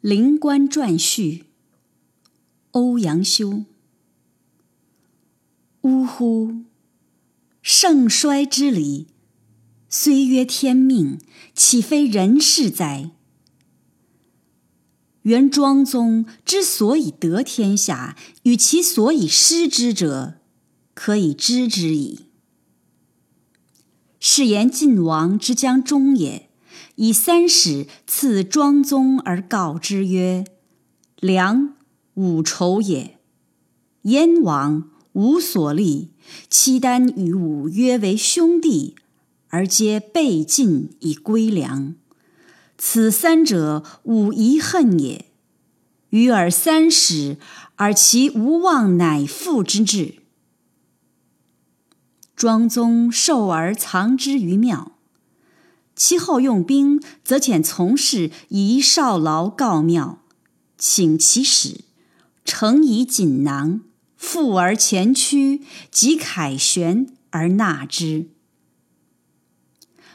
灵官传序，欧阳修。呜呼！盛衰之理，虽曰天命，岂非人事哉？原庄宗之所以得天下，与其所以失之者，可以知之矣。是言晋王之将终也。以三使赐庄宗而告之曰：“良，吾仇也。燕王无所立，契丹与吾约为兄弟，而皆被晋以归梁。此三者，吾遗恨也。与尔三使，而其无忘乃父之志。”庄宗受而藏之于庙。其后用兵，则遣从事以少劳告庙，请其使，诚以锦囊，复而前驱，及凯旋而纳之。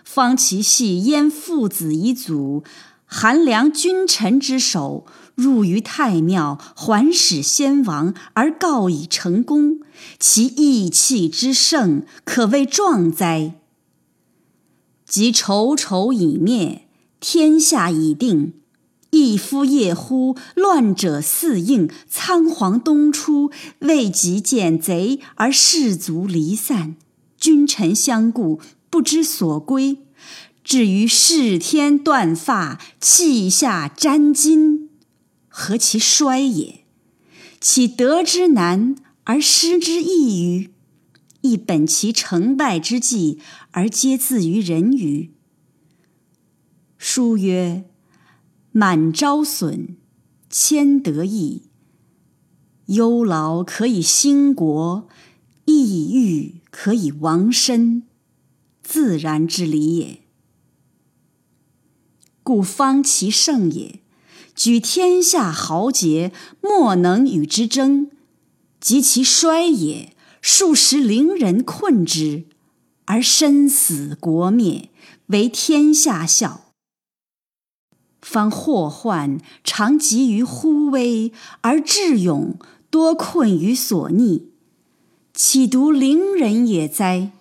方其系燕父子遗祖，韩良君臣之首，入于太庙，还使先王，而告以成功，其义气之盛，可谓壮哉！及仇仇已灭，天下已定。一夫夜呼，乱者四应，仓皇东出，未及见贼，而士卒离散，君臣相顾，不知所归。至于视天断发，气下沾巾，何其衰也！岂得之难而失之易于？亦本其成败之际，而皆自于人于。书曰：“满招损，谦得意。忧劳可以兴国，抑郁可以亡身，自然之理也。故方其盛也，举天下豪杰，莫能与之争；及其衰也。”数十伶人困之，而身死国灭，为天下笑。方祸患常集于忽微，而智勇多困于所逆，岂独伶人也哉？